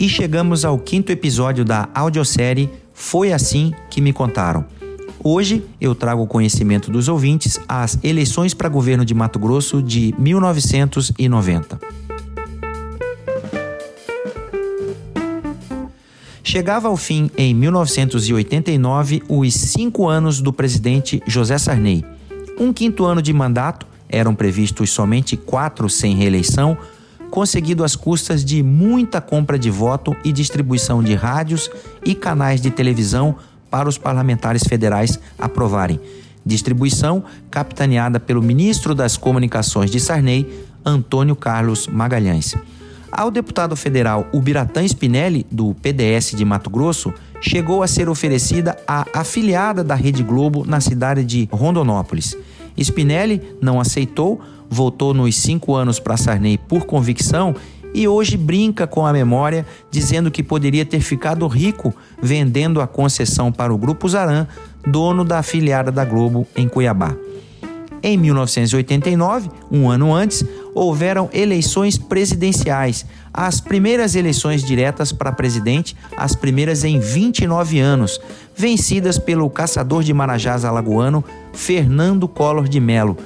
E chegamos ao quinto episódio da audiosérie Foi Assim Que Me Contaram. Hoje eu trago o conhecimento dos ouvintes as eleições para governo de Mato Grosso de 1990. Chegava ao fim, em 1989, os cinco anos do presidente José Sarney. Um quinto ano de mandato, eram previstos somente quatro sem reeleição, conseguido às custas de muita compra de voto e distribuição de rádios e canais de televisão para os parlamentares federais aprovarem. Distribuição capitaneada pelo ministro das Comunicações de Sarney, Antônio Carlos Magalhães. Ao deputado federal Ubiratã Spinelli, do PDS de Mato Grosso, chegou a ser oferecida a afiliada da Rede Globo na cidade de Rondonópolis. Spinelli não aceitou, voltou nos cinco anos para Sarney por convicção e hoje brinca com a memória, dizendo que poderia ter ficado rico vendendo a concessão para o Grupo Zaran, dono da afiliada da Globo em Cuiabá. Em 1989, um ano antes, houveram eleições presidenciais, as primeiras eleições diretas para presidente, as primeiras em 29 anos, vencidas pelo caçador de marajás alagoano Fernando Collor de Mello,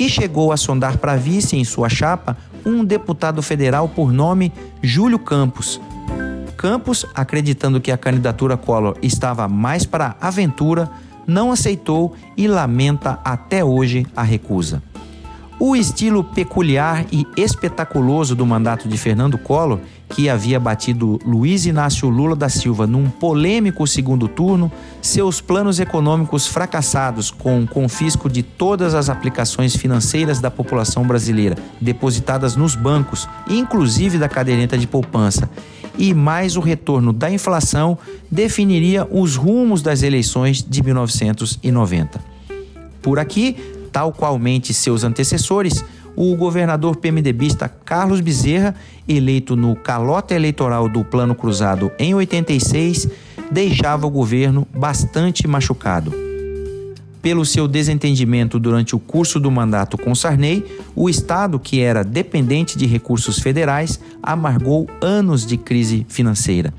que chegou a sondar para vice em sua chapa um deputado federal por nome Júlio Campos. Campos, acreditando que a candidatura Collor estava mais para aventura, não aceitou e lamenta até hoje a recusa. O estilo peculiar e espetaculoso do mandato de Fernando Collor, que havia batido Luiz Inácio Lula da Silva num polêmico segundo turno, seus planos econômicos fracassados com o confisco de todas as aplicações financeiras da população brasileira depositadas nos bancos, inclusive da caderneta de poupança, e mais o retorno da inflação definiria os rumos das eleições de 1990. Por aqui, tal qualmente seus antecessores, o governador PMDBista Carlos Bezerra, eleito no calota eleitoral do Plano Cruzado em 86, deixava o governo bastante machucado. Pelo seu desentendimento durante o curso do mandato com Sarney, o Estado, que era dependente de recursos federais, amargou anos de crise financeira.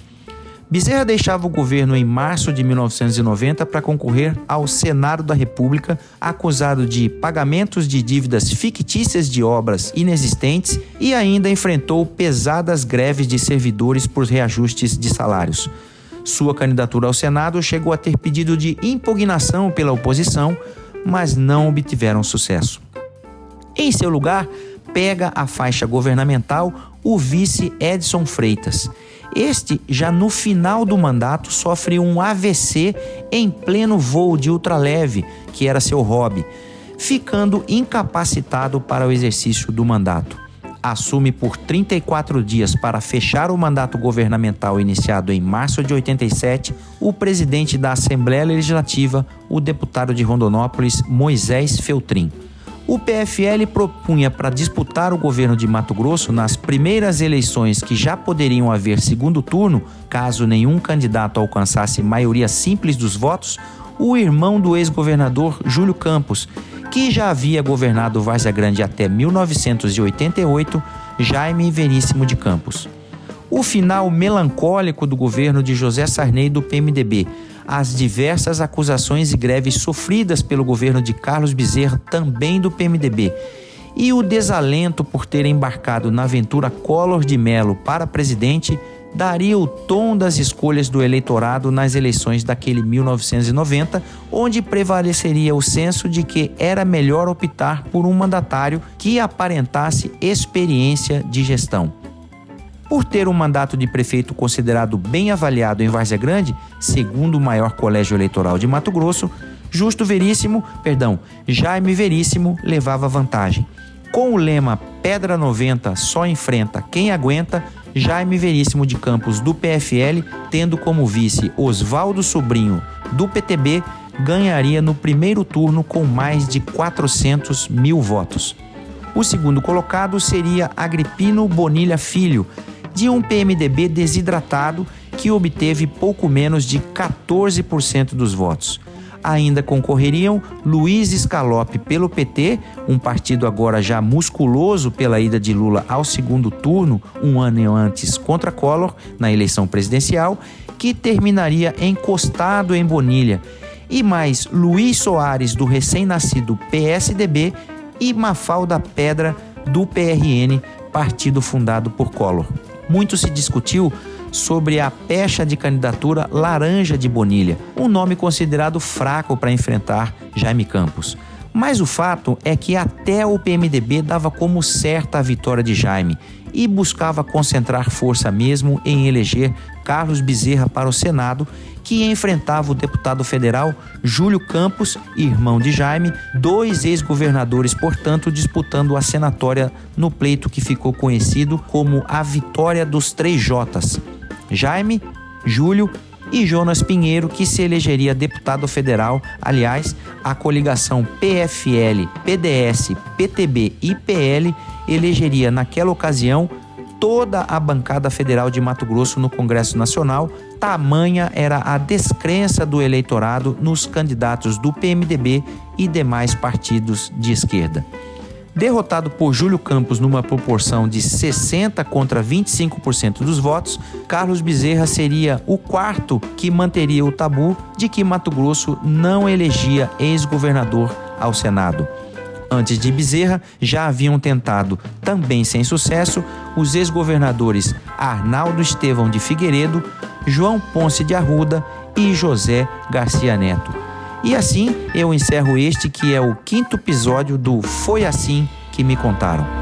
Bezerra deixava o governo em março de 1990 para concorrer ao Senado da República, acusado de pagamentos de dívidas fictícias de obras inexistentes e ainda enfrentou pesadas greves de servidores por reajustes de salários. Sua candidatura ao Senado chegou a ter pedido de impugnação pela oposição, mas não obtiveram sucesso. Em seu lugar, pega a faixa governamental o vice Edson Freitas. Este, já no final do mandato, sofre um AVC em pleno voo de ultraleve, que era seu hobby, ficando incapacitado para o exercício do mandato. Assume por 34 dias para fechar o mandato governamental iniciado em março de 87 o presidente da Assembleia Legislativa, o deputado de Rondonópolis, Moisés Feltrin o PFL propunha para disputar o governo de Mato Grosso nas primeiras eleições que já poderiam haver segundo turno, caso nenhum candidato alcançasse maioria simples dos votos, o irmão do ex-governador Júlio Campos, que já havia governado Várzea Grande até 1988, Jaime Veríssimo de Campos. O final melancólico do governo de José Sarney do PMDB, as diversas acusações e greves sofridas pelo governo de Carlos Bezerra, também do PMDB, e o desalento por ter embarcado na aventura Collor de Mello para presidente daria o tom das escolhas do eleitorado nas eleições daquele 1990, onde prevaleceria o senso de que era melhor optar por um mandatário que aparentasse experiência de gestão. Por ter um mandato de prefeito considerado bem avaliado em Várzea Grande, segundo o maior colégio eleitoral de Mato Grosso, Justo Veríssimo, perdão, Jaime Veríssimo levava vantagem. Com o lema Pedra 90 só enfrenta quem aguenta, Jaime Veríssimo de Campos do PFL, tendo como vice Oswaldo Sobrinho do PTB, ganharia no primeiro turno com mais de 400 mil votos. O segundo colocado seria Agripino Bonilha Filho, de um PMDB desidratado que obteve pouco menos de 14% dos votos. Ainda concorreriam Luiz Scalope pelo PT, um partido agora já musculoso pela ida de Lula ao segundo turno, um ano antes contra Collor, na eleição presidencial, que terminaria encostado em Bonilha, e mais Luiz Soares, do recém-nascido PSDB, e Mafalda Pedra, do PRN, partido fundado por Collor. Muito se discutiu sobre a pecha de candidatura Laranja de Bonilha, um nome considerado fraco para enfrentar Jaime Campos. Mas o fato é que até o PMDB dava como certa a vitória de Jaime e buscava concentrar força mesmo em eleger Carlos Bezerra para o Senado, que enfrentava o deputado federal Júlio Campos, irmão de Jaime, dois ex-governadores, portanto, disputando a senatória no pleito que ficou conhecido como a Vitória dos Três Jotas. Jaime, Júlio e Jonas Pinheiro, que se elegeria deputado federal. Aliás, a coligação PFL, PDS, PTB e PL elegeria naquela ocasião toda a bancada federal de Mato Grosso no Congresso Nacional. Tamanha era a descrença do eleitorado nos candidatos do PMDB e demais partidos de esquerda. Derrotado por Júlio Campos numa proporção de 60 contra 25% dos votos, Carlos Bezerra seria o quarto que manteria o tabu de que Mato Grosso não elegia ex-governador ao Senado. Antes de Bezerra, já haviam tentado, também sem sucesso, os ex-governadores Arnaldo Estevão de Figueiredo, João Ponce de Arruda e José Garcia Neto. E assim eu encerro este que é o quinto episódio do Foi Assim que Me Contaram.